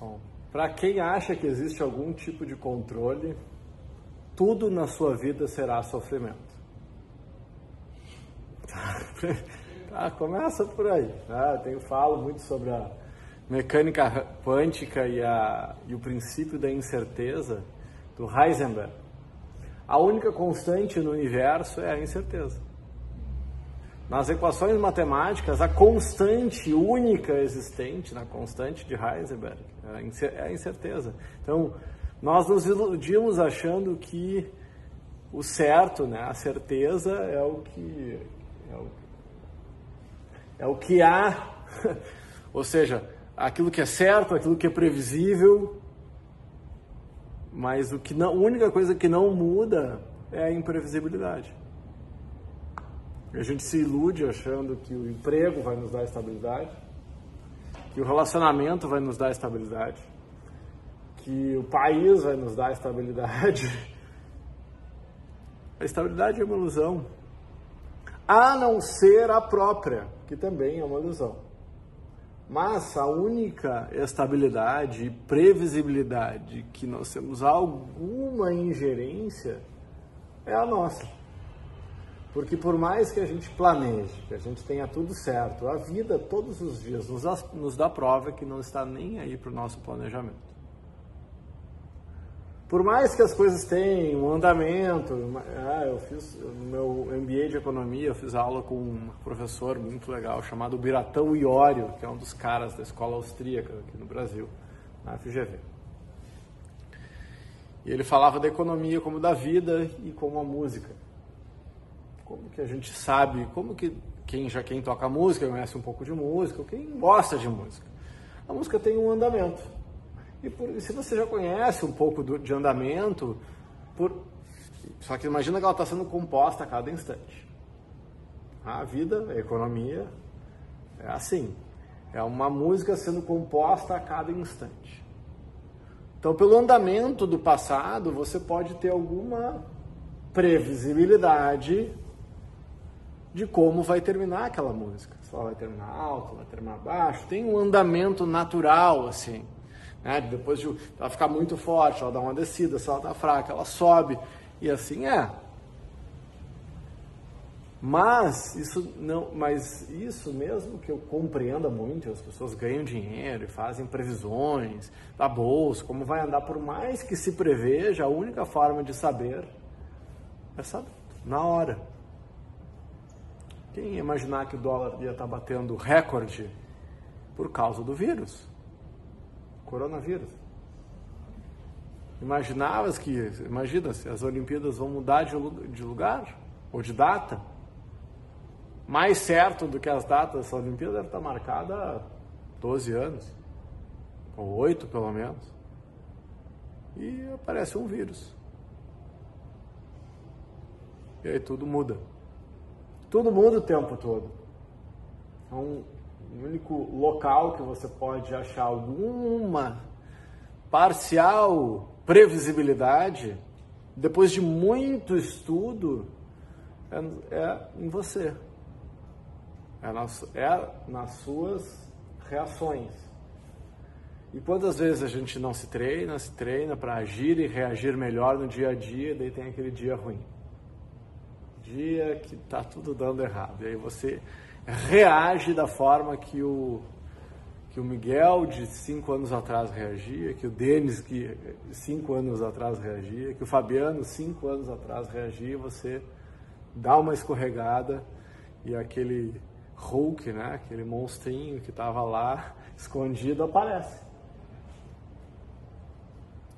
Bom, para quem acha que existe algum tipo de controle, tudo na sua vida será sofrimento. Tá, começa por aí. Tá? Eu tenho, falo muito sobre a mecânica quântica e, a, e o princípio da incerteza do Heisenberg. A única constante no universo é a incerteza. Nas equações matemáticas, a constante única existente, na constante de Heisenberg, é a incerteza. Então, nós nos iludimos achando que o certo, né, a certeza é o que é o, é o que há, ou seja, aquilo que é certo, aquilo que é previsível, mas o que não, a única coisa que não muda é a imprevisibilidade. A gente se ilude achando que o emprego vai nos dar estabilidade, que o relacionamento vai nos dar estabilidade, que o país vai nos dar estabilidade. A estabilidade é uma ilusão, a não ser a própria, que também é uma ilusão. Mas a única estabilidade e previsibilidade que nós temos alguma ingerência é a nossa. Porque por mais que a gente planeje, que a gente tenha tudo certo, a vida todos os dias nos dá, nos dá prova que não está nem aí para o nosso planejamento. Por mais que as coisas tenham um andamento, ah, eu fiz no meu MBA de economia, eu fiz aula com um professor muito legal chamado Biratão Iório, que é um dos caras da escola austríaca aqui no Brasil, na FGV. E ele falava da economia como da vida e como a música como que a gente sabe, como que quem já quem toca música conhece um pouco de música, quem gosta de música. A música tem um andamento. E, por, se você já conhece um pouco do, de andamento, por, só que imagina que ela está sendo composta a cada instante. A vida, a economia, é assim. É uma música sendo composta a cada instante. Então, pelo andamento do passado, você pode ter alguma previsibilidade de como vai terminar aquela música. Se ela vai terminar alto, vai terminar baixo. Tem um andamento natural, assim. Né? Depois de ela ficar muito forte, ela dá uma descida, se ela está fraca, ela sobe. E assim é. Mas isso não, mas isso mesmo que eu compreenda muito, as pessoas ganham dinheiro e fazem previsões da bolsa, como vai andar por mais que se preveja, a única forma de saber é saber na hora. Quem ia imaginar que o dólar ia estar batendo recorde por causa do vírus? Coronavírus. Imaginavas que, imagina se as Olimpíadas vão mudar de, lugar ou de data? Mais certo do que as datas dessa Olimpíada deve estar marcada há 12 anos, ou 8 pelo menos. E aparece um vírus. E aí tudo muda. Tudo muda o tempo todo. É um único local que você pode achar alguma parcial previsibilidade, depois de muito estudo, é, é em você. É nas, é nas suas reações. E quantas vezes a gente não se treina, se treina para agir e reagir melhor no dia a dia, daí tem aquele dia ruim dia que está tudo dando errado. E aí você reage da forma que o, que o Miguel de cinco anos atrás reagia, que o Denis que cinco anos atrás reagia, que o Fabiano cinco anos atrás reagia, você dá uma escorregada e aquele Hulk, né, aquele monstrinho que estava lá escondido aparece.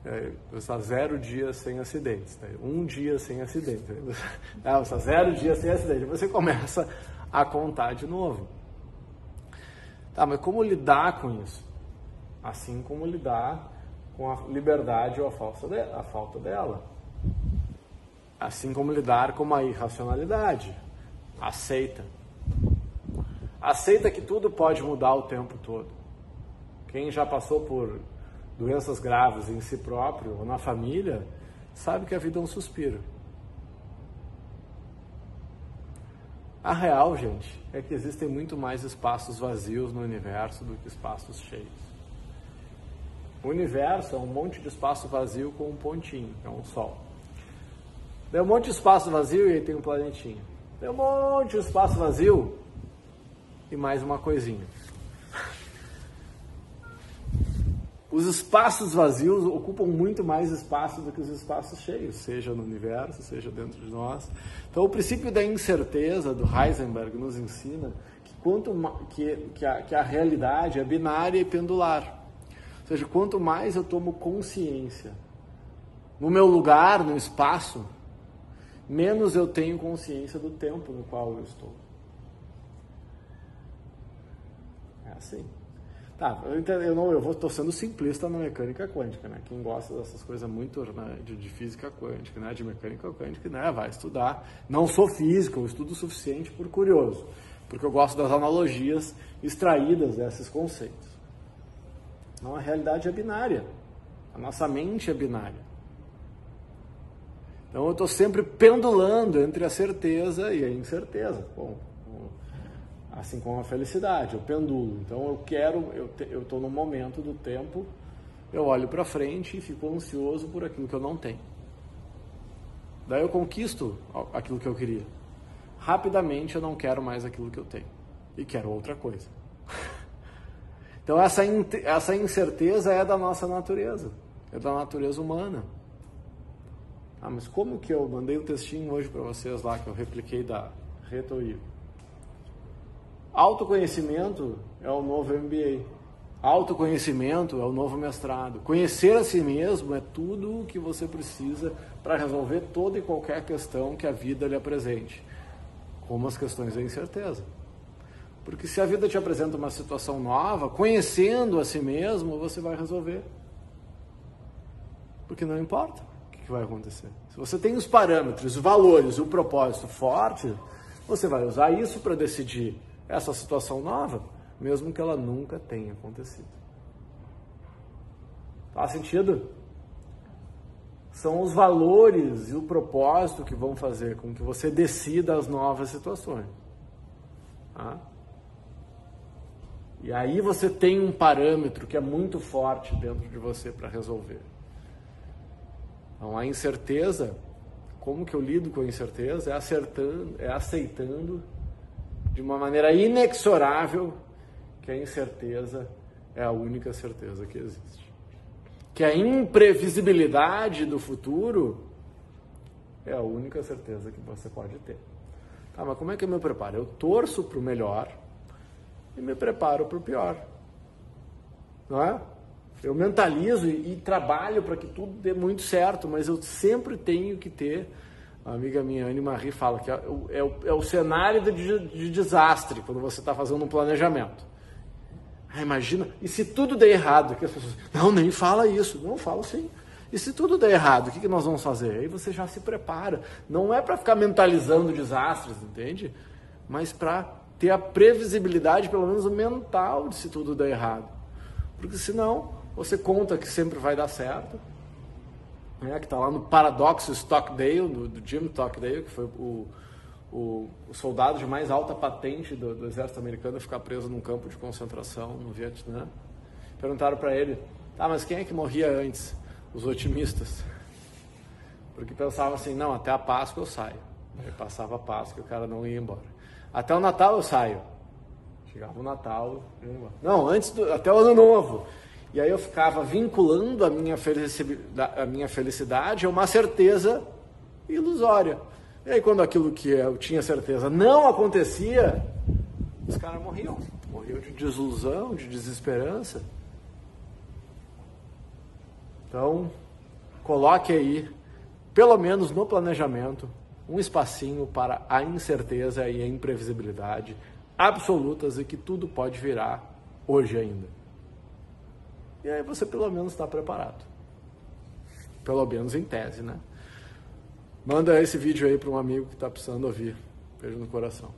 É, você está zero dias sem acidentes, né? um dia sem acidente. Né? É, você está zero dias sem acidente. Você começa a contar de novo. Tá, mas como lidar com isso? Assim como lidar com a liberdade ou a falta, de, a falta dela. Assim como lidar com a irracionalidade. Aceita. Aceita que tudo pode mudar o tempo todo. Quem já passou por doenças graves em si próprio ou na família, sabe que a vida é um suspiro. A real, gente, é que existem muito mais espaços vazios no universo do que espaços cheios. O universo é um monte de espaço vazio com um pontinho, é um sol. Tem um monte de espaço vazio e aí tem um planetinho. Tem um monte de espaço vazio e mais uma coisinha. Os espaços vazios ocupam muito mais espaço do que os espaços cheios, seja no universo, seja dentro de nós. Então, o princípio da incerteza do Heisenberg nos ensina que, quanto que, que, a, que a realidade é binária e pendular. Ou seja, quanto mais eu tomo consciência no meu lugar, no espaço, menos eu tenho consciência do tempo no qual eu estou. É assim. Tá, eu, eu não, eu vou, tô sendo simplista na mecânica quântica, né? Quem gosta dessas coisas muito né, de, de, física quântica, né? De mecânica quântica, né? Vai estudar. Não sou físico, eu estudo o suficiente por curioso, porque eu gosto das analogias extraídas desses conceitos. Não, a realidade é binária. A nossa mente é binária. Então eu estou sempre pendulando entre a certeza e a incerteza. Bom, assim como a felicidade, eu pendulo. Então eu quero, eu estou no momento do tempo, eu olho para frente e fico ansioso por aquilo que eu não tenho. Daí eu conquisto aquilo que eu queria. Rapidamente eu não quero mais aquilo que eu tenho e quero outra coisa. então essa, essa incerteza é da nossa natureza, é da natureza humana. Ah, mas como que eu mandei um textinho hoje para vocês lá que eu repliquei da Ivo? Autoconhecimento é o novo MBA. Autoconhecimento é o novo mestrado. Conhecer a si mesmo é tudo o que você precisa para resolver toda e qualquer questão que a vida lhe apresente, como as questões da incerteza. Porque se a vida te apresenta uma situação nova, conhecendo a si mesmo, você vai resolver. Porque não importa o que vai acontecer. Se você tem os parâmetros, os valores, o propósito forte, você vai usar isso para decidir essa situação nova, mesmo que ela nunca tenha acontecido. Faz sentido? São os valores e o propósito que vão fazer com que você decida as novas situações. Tá? E aí você tem um parâmetro que é muito forte dentro de você para resolver. Então a incerteza, como que eu lido com a incerteza? É acertando, é aceitando de uma maneira inexorável que a incerteza é a única certeza que existe. Que a imprevisibilidade do futuro é a única certeza que você pode ter. Tá, mas como é que eu me preparo? Eu torço para o melhor e me preparo para o pior. Não é? Eu mentalizo e, e trabalho para que tudo dê muito certo, mas eu sempre tenho que ter a amiga minha, Anne Marie, fala que é o, é o, é o cenário de, de, desastre quando você está fazendo um planejamento. Ah, imagina, e se tudo der errado? Que as pessoas, não, nem fala isso. Não, falo sim. E se tudo der errado, o que, que nós vamos fazer? Aí você já se prepara. Não é para ficar mentalizando desastres, entende? Mas para ter a previsibilidade, pelo menos mental, de se tudo der errado. Porque senão, você conta que sempre vai dar certo, né, que está lá no Paradoxo Stockdale, do, do Jim Stockdale, que foi o, o, o, soldado de mais alta patente do, do, exército americano a ficar preso num campo de concentração no Vietnã. Perguntaram para ele, tá, mas quem é que morria antes? Os otimistas. Porque pensavam assim, não, até a Páscoa eu saio. Aí passava a Páscoa e o cara não ia embora. Até o Natal eu saio. Chegava o Natal, ia embora. Não, antes do, até o Ano Novo. E aí eu ficava vinculando a minha felicidade, a minha felicidade a uma certeza ilusória. E aí quando aquilo que eu tinha certeza não acontecia, os caras morriam. Morriam de desilusão, de desesperança. Então, coloque aí, pelo menos no planejamento, um espacinho para a incerteza e a imprevisibilidade absolutas e que tudo pode virar hoje ainda. E aí você pelo menos está preparado. Pelo menos em tese, né? Manda esse vídeo aí para um amigo que está precisando ouvir. Beijo no coração.